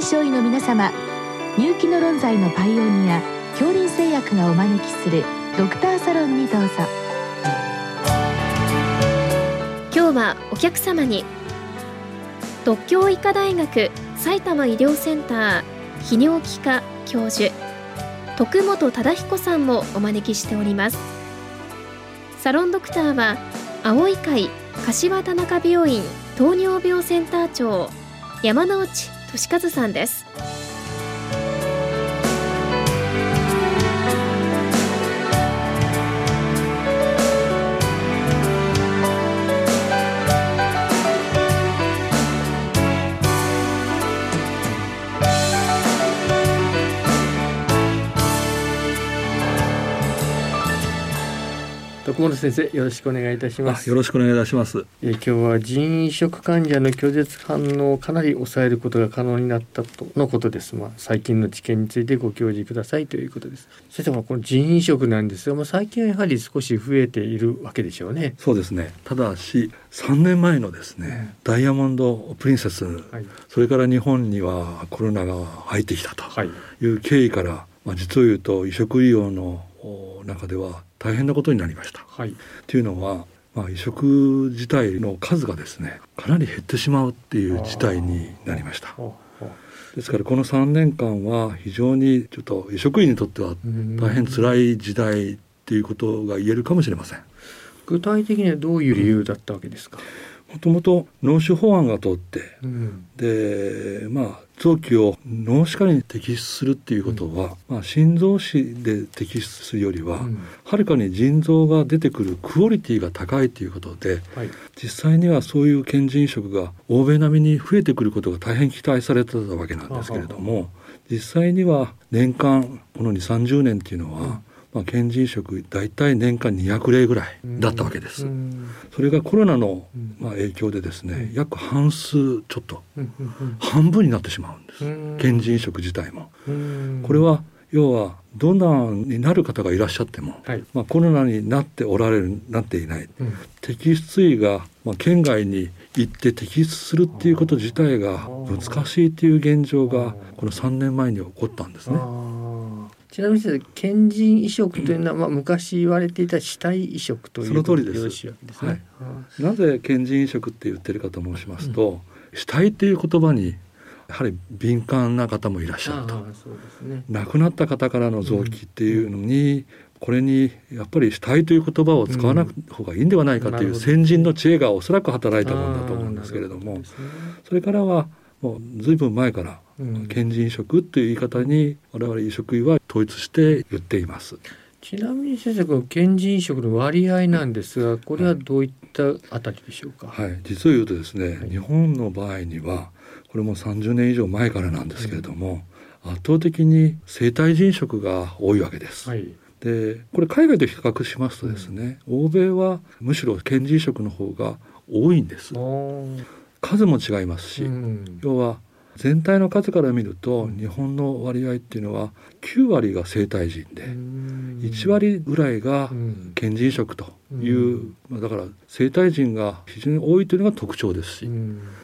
臨床医の皆様入気の論剤のパイオニア恐林製薬がお招きするドクターサロンにどうぞ。今日はお客様に独協医科大学埼玉医療センター泌尿器科教授徳本忠彦さんもお招きしております。サロンドクターは青い会柏田中病院糖尿病センター長山内俊和さんです。徳本先生よろしくお願いいたします。よろしくお願いいたします。え今日は腎移植患者の拒絶反応をかなり抑えることが可能になったとのことです。まあ最近の知見についてご教示くださいということです。先生この腎移植なんですがまあ最近はやはり少し増えているわけでしょうね。そうですね。ただし3年前のですね、ダイヤモンドプリンセス、はい、それから日本にはコロナが入ってきたとい。う経緯から、まあ、実を言うと移植医療の中では大変なことになりました。はい、というのは、まあ、移植自体の数がですねかなり減ってしまうっていう事態になりました。ですからこの3年間は非常にちょっと移植員にとっては大変辛い時代っていうことが言えるかもしれません。具体的にはどういう理由だったわけですか？もともと脳死法案が通って、うん、でまあ臓器を脳死化に摘出するっていうことは、うん、まあ、心臓死で摘出するよりは、うん、はるかに腎臓が出てくるクオリティが高いということで、はい、実際にはそういう検腎移植が欧米並みに増えてくることが大変期待されてたわけなんですけれども実際には年間この2 3 0年っていうのは、まあ、検腎移植大体年間200例ぐらいだったわけです。それがコロナの、まあ、影響でですね約半数ちょっと半分になってしまうんです。検腎移植自体も。これは要はドナーになる方がいらっしゃっても、はい、まあ、コロナになっておられるなっていない、うん、摘出医が、まあ、県外に行って摘出するっていうこと自体が難しいっていう現状がこの3年前に起こったんですね。ちなみに検腎移植というのは、まあ、昔言われていた死体移植というその通りです。ですね、はい、なぜ検腎移植って言ってるかと申しますと、うん、死体っていう言葉にやはり敏感な方もいらっしゃると、ね、亡くなった方からの臓器っていうのに、うん、これにやっぱり死体という言葉を使わない方がいいんではないかという先人の知恵がおそらく働いたものだと思うんですけれども、ね、それからはもうずいぶん前から検腎移植という言い方に我々移植医は統一して言っています。ちなみに先生この検腎移植の割合なんですがこれはどういったあたりでしょうか？はい、実を言うとですね、はい、日本の場合にはこれも30年以上前からなんですけれども、圧倒的に生体腎食が多いわけです。はい。でこれ海外と比較しますとですね、うん、欧米はむしろ検腎食の方が多いんです数も違いますし、うん、要は全体の数から見ると日本の割合っていうのは9割が生体人で1割ぐらいが検腎食というだから生体人が非常に多いというのが特徴ですし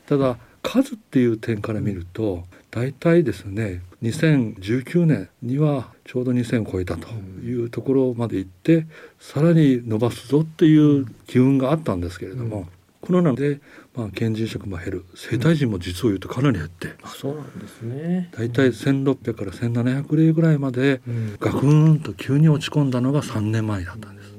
ただ数っていう点から見ると大体ですね2019年にはちょうど2000を超えたというところまで行ってさらに伸ばすぞっていう機運があったんですけれども、コロナでまあ、検腎食も減る。生体人も実を言うとかなり減って、あそうなんですね。大体1600から1700例ぐらいまでガクンと急に落ち込んだのが3年前だったんです。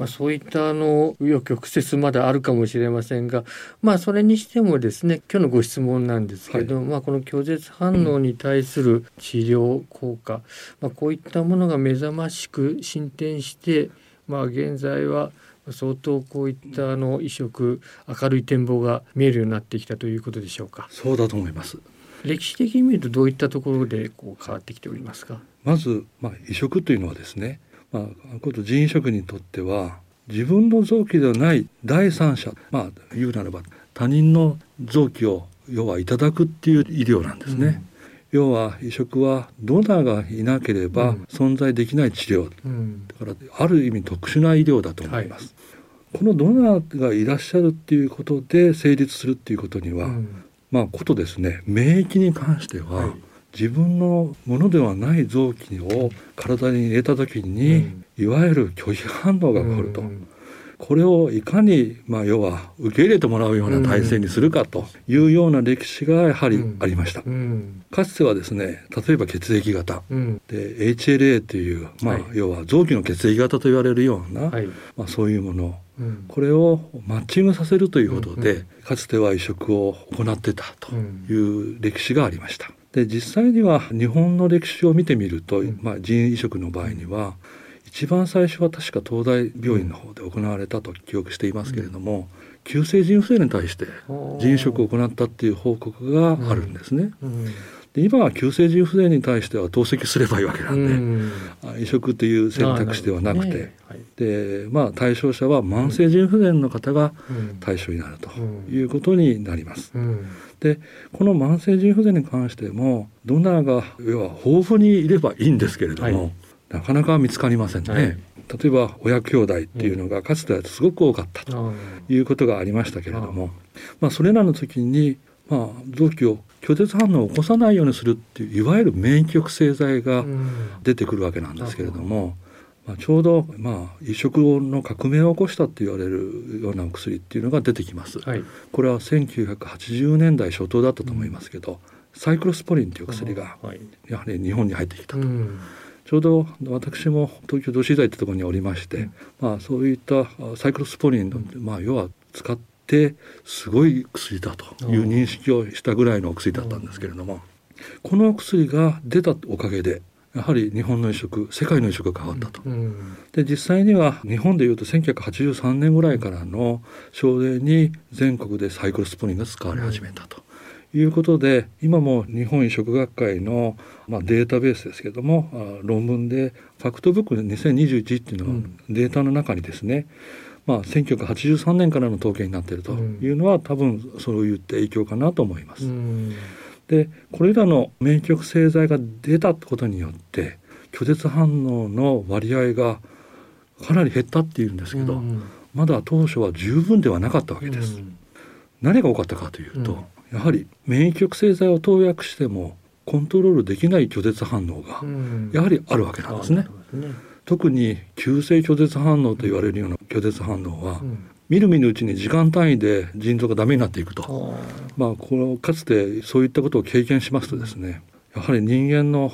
まあ、そういったあの紆余曲折まであるかもしれませんが、まあ、それにしてもですね今日のご質問なんですけど、はい、まあ、この拒絶反応に対する治療効果、まあ、こういったものが目覚ましく進展して、まあ、現在は相当こういったあの移植明るい展望が見えるようになってきたということでしょうか。そうだと思います。歴史的に見るとどういったところでこう変わってきておりますか？まず、まあ、移植というのはですね、まあ、こと腎移植にとっては自分の臓器ではない第三者まあ言うならば他人の臓器を要はいただくっていう医療なんですね、うん要は移植はドナーがいなければ存在できない治療、うん、だからある意味特殊な医療だと思います、はい、このドナーがいらっしゃるっていうことで成立するっていうことには、うん、まあことですね。免疫に関しては、はい、自分のものではない臓器を体に入れた時に、うん、いわゆる拒否反応が起こると。うんこれをいかに、まあ、要は受け入れてもらうような体制にするかというような歴史がやはりありました。かつてはですね例えば血液型、うん、で HLA という、まあ、はい、要は臓器の血液型と言われるような、はい、まあ、そういうもの。これをマッチングさせるということで、うんうん、かつては移植を行ってたという歴史がありました。で実際には日本の歴史を見てみると、まあ、腎移植の場合には一番最初は確か東大病院の方で行われたと記憶していますけれども、急性腎不全に対して腎移植を行ったっていう報告があるんですね。で今は急性腎不全に対しては透析すればいいわけなんで、うん、移植という選択肢ではなくて、ね。はい、でまあ、対象者は慢性腎不全の方が対象になるということになります。うん。うん、でこの慢性腎不全に関してもドナーが要は豊富にいればいいんですけれども、はい、なかなか見つかりませんね。はい。例えば親兄弟っていうのがかつてはすごく多かった。ということがありましたけれども、まあ、それらの時に、まあ、臓器を拒絶反応を起こさないようにするっていういわゆる免疫抑制剤が出てくるわけなんですけれども、まあ、ちょうど、まあ、移植の革命を起こしたって言われるようなお薬っていうのが出てきます。はい、これは1980年代初頭だったと思いますけど、うん、サイクロスポリンという薬がやはり日本に入ってきたと。うんちょうど私も東京都市大ってところにおりまして、うん、まあ、そういったサイクロスポリンの、まあ、要は使ってすごい薬だという認識をしたぐらいのお薬だったんですけれども、このお薬が出たおかげでやはり日本の移植世界の移植が変わったと。うん、で実際には日本でいうと1983年ぐらいからの症例に全国でサイクロスポリンが使われ始めたと。いうことで今も日本移植学会の、まあ、データベースですけども論文でファクトブック2021っていうののデータの中にですね、まあ、1983年からの統計になっているというのは、多分そういった影響かなと思います。でこれらの免疫抑制剤が出たことによって拒絶反応の割合がかなり減ったっていうんですけど、まだ当初は十分ではなかったわけです。何が多かったかというと、やはり免疫抑制剤を投薬してもコントロールできない拒絶反応がやはりあるわけなんですね。特に急性拒絶反応と言われるような拒絶反応は、みるみるうちに時間単位で腎臓がダメになっていくと、まあ、このかつてそういったことを経験しますとですねやはり人間の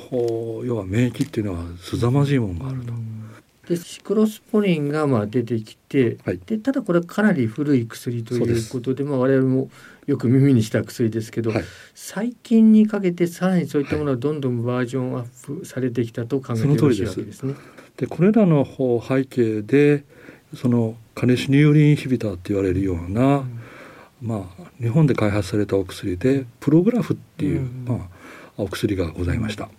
要は免疫っていうのは凄まじいものがあると。でシクロスポリンがまあ出てきて、はい、でただこれかなり古い薬ということでまあ我々もよく耳にした薬ですけど、はい、最近にかけてさらにそういったものがどんどんバージョンアップされてきたと考えてよろしいわけですね。でこれらの背景でそのカネシニューリンインヒビターって言われるような、うん、まあ、日本で開発されたお薬でプログラフっていう、うん、まあ、お薬がございました。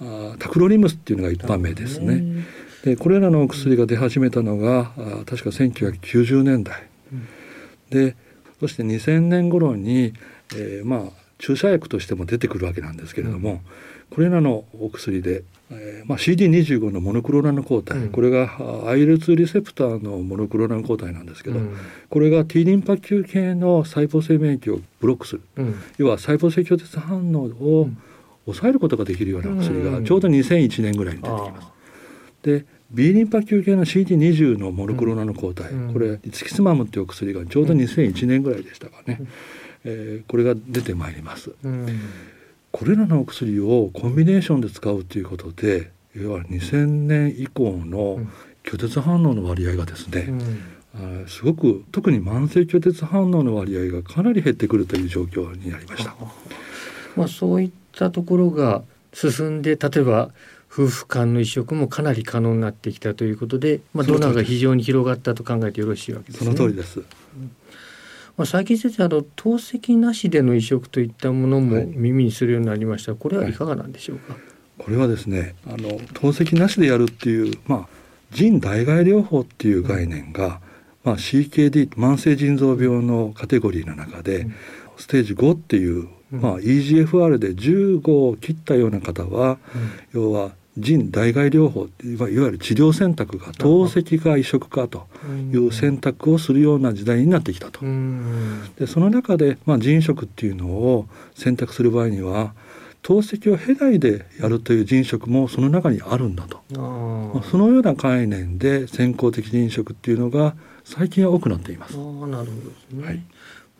あタクロリムスっていうのが一般名ですね。でこれらのお薬が出始めたのがあ確か1990年代、うん、でそして2000年頃に、えー、まあ注射薬としても出てくるわけなんですけれども、うん、これらのお薬で、えーまあ、CD25 のモノクローラル抗体、うん、これが IL2 リセプターのモノクローラル抗体なんですけど、うん、これが T リンパ球系の細胞性免疫をブロックする、要は細胞性拒絶反応を抑えることができるような薬がちょうど2001年ぐらいに出てきます。で B リンパ球系の CD20 のモノクロナの抗体、うん、これリツキスマムっていうお薬がちょうど2001年ぐらいでしたかね、うん、えー、これが出てまいります、うん、これらのお薬をコンビネーションで使うということでいわゆる2000年以降の拒絶反応の割合がですね、うん、すごく特に慢性拒絶反応の割合がかなり減ってくるという状況になりました。まあ、そういったところが進んで例えば夫婦間の移植もかなり可能になってきたということで、まあ、ドナーが非常に広がったと考えてよろしいわけですね。その通りです。まあ、最近先生あの透析なしでの移植といったものも耳にするようになりました、はい、これはいかがなんでしょうか、はい、これはですねあの透析なしでやるっていう、まあ、腎代替療法っていう概念が、うん、まあ、CKD 慢性腎臓病のカテゴリーの中で、うん、ステージ5っていうまあ、EGFR で15を切ったような方は、要は腎代替療法いわゆる治療選択が透析か移植かという選択をするような時代になってきたと。でその中で、まあ、腎移植っていうのを選択する場合には透析を経ないでやるという腎移植もその中にあるんだと。そのような概念で先行的腎移植っていうのが最近は多くなっています。あなるほどですね、はい。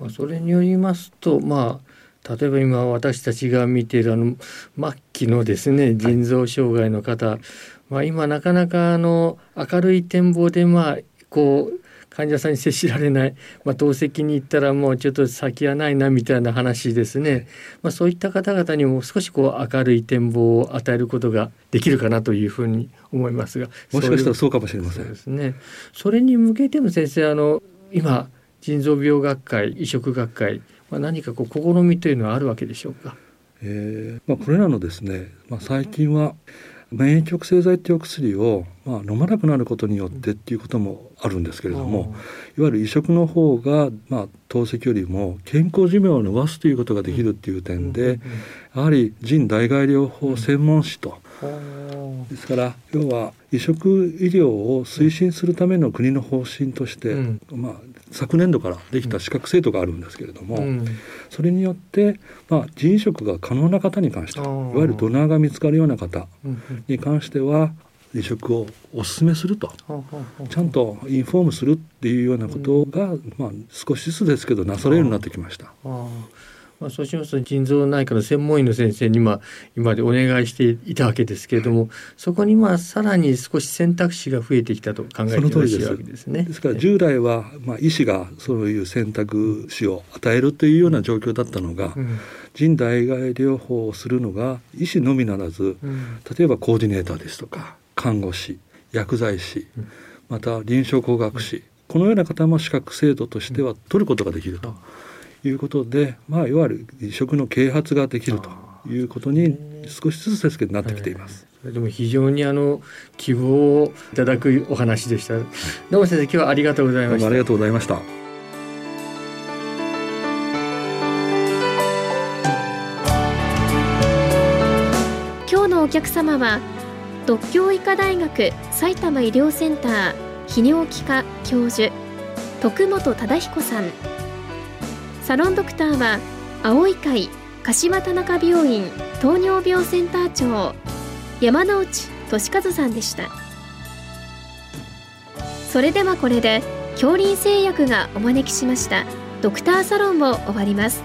まあ、それによりますと、まあ、例えば今私たちが見ているあの末期のですね腎臓障害の方、はい、まあ、今なかなかあの明るい展望でまあこう患者さんに接しられない、まあ、透析に行ったらもうちょっと先はないなみたいな話ですね、まあ、そういった方々にも少しこう明るい展望を与えることができるかなというふうに思いますがもしかしたらそうかもしれません。そうですね。それに向けても先生あの今腎臓病学会移植学会、まあ、何かこう試みというのはあるわけでしょうか。えーまあ、これらのですね、まあ、最近は免疫抑制剤っていうお薬を、まあ、飲まなくなることによってっていうこともあるんですけれども、いわゆる移植の方が、まあ、透析よりも健康寿命を伸ばすということができるっていう点で、やはり腎代替療法専門士と、ですから要は移植医療を推進するための国の方針として、まあ、昨年度からできた資格制度があるんですけれども、うん、それによって、まあ、腎移植が可能な方に関していわゆるドナーが見つかるような方に関しては移植をお勧めすると、ちゃんとインフォームするっていうようなことが、まあ、少しずつですけどなされるようになってきました。まあ、そうしますと腎臓内科の専門医の先生に今今までお願いしていたわけですけれども、そこにまあさらに少し選択肢が増えてきたと考えてよろしいわけですね。です。から従来はまあ医師がそういう選択肢を与えるというような状況だったのが、うん、腎代替療法をするのが医師のみならず、うん、例えばコーディネーターですとか看護師薬剤師、また臨床工学士、このような方も資格制度としては取ることができると。いうことで、まあ、いわゆる移植の啓発ができるということに少しずつですけどなってきています。でも非常にあの希望をいただくお話でした。どうも先生今日はありがとうございました。ありがとうございました。今日のお客様は独協医科大学埼玉医療センター泌尿器科教授徳本忠彦さん。サロンドクターは青い会柏田中病院糖尿病センター長山内俊和さんでした。それではこれで恐林製薬がお招きしましたドクターサロンを終わります。